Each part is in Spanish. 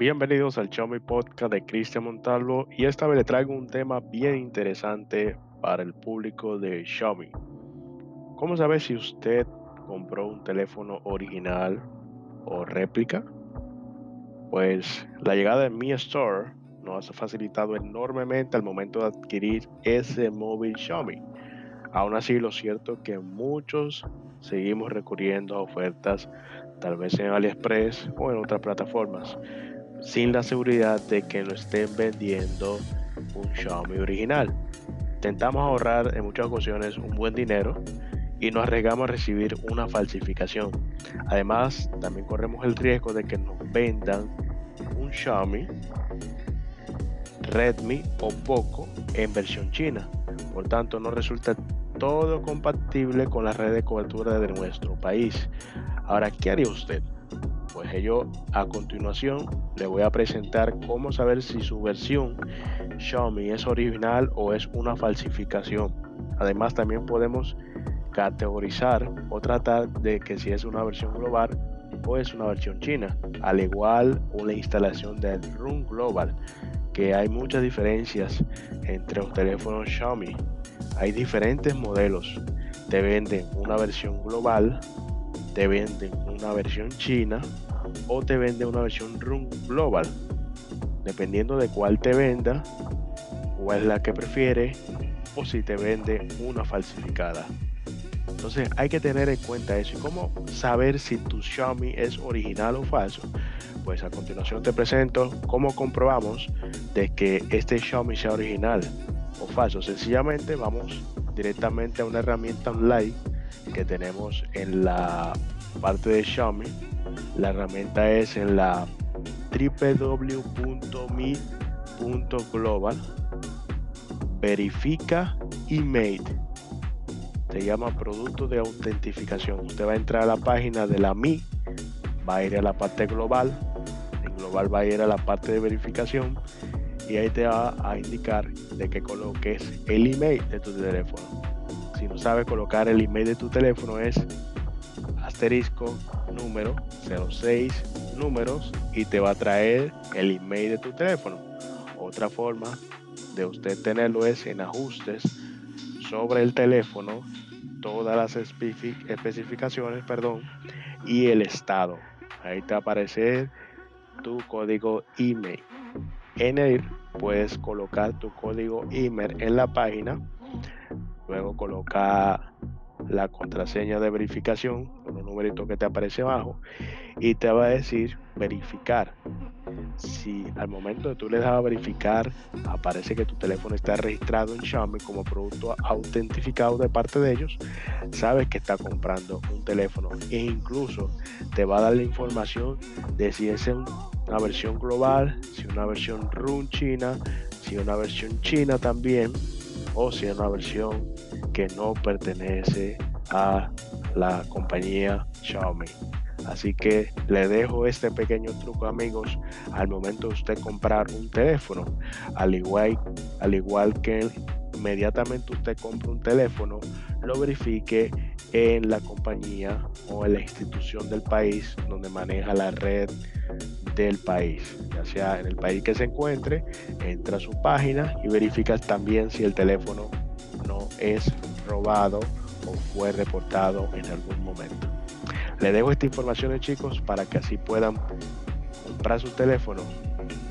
Bienvenidos al Xiaomi Podcast de Cristian Montalvo y esta vez le traigo un tema bien interesante para el público de Xiaomi. ¿Cómo saber si usted compró un teléfono original o réplica? Pues la llegada de Mi Store nos ha facilitado enormemente al momento de adquirir ese móvil Xiaomi. Aún así, lo cierto es que muchos seguimos recurriendo a ofertas tal vez en AliExpress o en otras plataformas, sin la seguridad de que lo estén vendiendo un Xiaomi original. Intentamos ahorrar en muchas ocasiones un buen dinero y nos arriesgamos a recibir una falsificación. Además, también corremos el riesgo de que nos vendan un Xiaomi, Redmi o Poco en versión china. Por tanto, no resulta todo compatible con la red de cobertura de nuestro país. Ahora, ¿qué haría usted? Pues yo a continuación le voy a presentar cómo saber si su versión Xiaomi es original o es una falsificación. Además también podemos categorizar o tratar de que si es una versión global o es una versión china. Al igual una instalación del RUN Global, que hay muchas diferencias entre los teléfonos Xiaomi. Hay diferentes modelos. Te venden una versión global, te venden una versión china o te venden una versión RUN Global. Dependiendo de cuál te venda, o es la que prefiere, o si te vende una falsificada. Entonces hay que tener en cuenta eso. ¿Y cómo saber si tu Xiaomi es original o falso? Pues a continuación te presento cómo comprobamos de que este Xiaomi sea original o falso. Sencillamente vamos directamente a una herramienta online que tenemos en la parte de Xiaomi. La herramienta es en la www.mi.global. Verifica email. Se llama producto de autentificación. Usted va a entrar a la página de la Mi, va a ir a la parte global. En global va a ir a la parte de verificación y ahí te va a indicar de que coloques el email de tu teléfono. Si no sabes colocar el email de tu teléfono es asterisco número 06 números y te va a traer el email de tu teléfono. Otra forma de usted tenerlo es en ajustes sobre el teléfono todas las especificaciones perdón, y el estado. Ahí te va a aparecer tu código email. En él puedes colocar tu código email en la página, luego colocar la contraseña de verificación con un numerito que te aparece abajo y te va a decir verificar. Si al momento de tú le das a verificar aparece que tu teléfono está registrado en Xiaomi como producto autentificado de parte de ellos, sabes que está comprando un teléfono e incluso te va a dar la información de si es una versión global, si una versión RUN china, si una versión china también o si es una versión que no pertenece a la compañía Xiaomi. Así que le dejo este pequeño truco amigos al momento de usted comprar un teléfono. Al igual, al igual que inmediatamente usted compra un teléfono, lo verifique en la compañía o en la institución del país donde maneja la red del país, ya sea en el país que se encuentre, entra a su página y verifica también si el teléfono no es robado o fue reportado en algún momento. Le dejo esta información chicos para que así puedan comprar su teléfono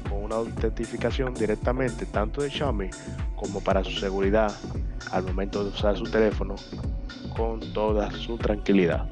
con una autentificación directamente tanto de Xiaomi como para su seguridad al momento de usar su teléfono con toda su tranquilidad.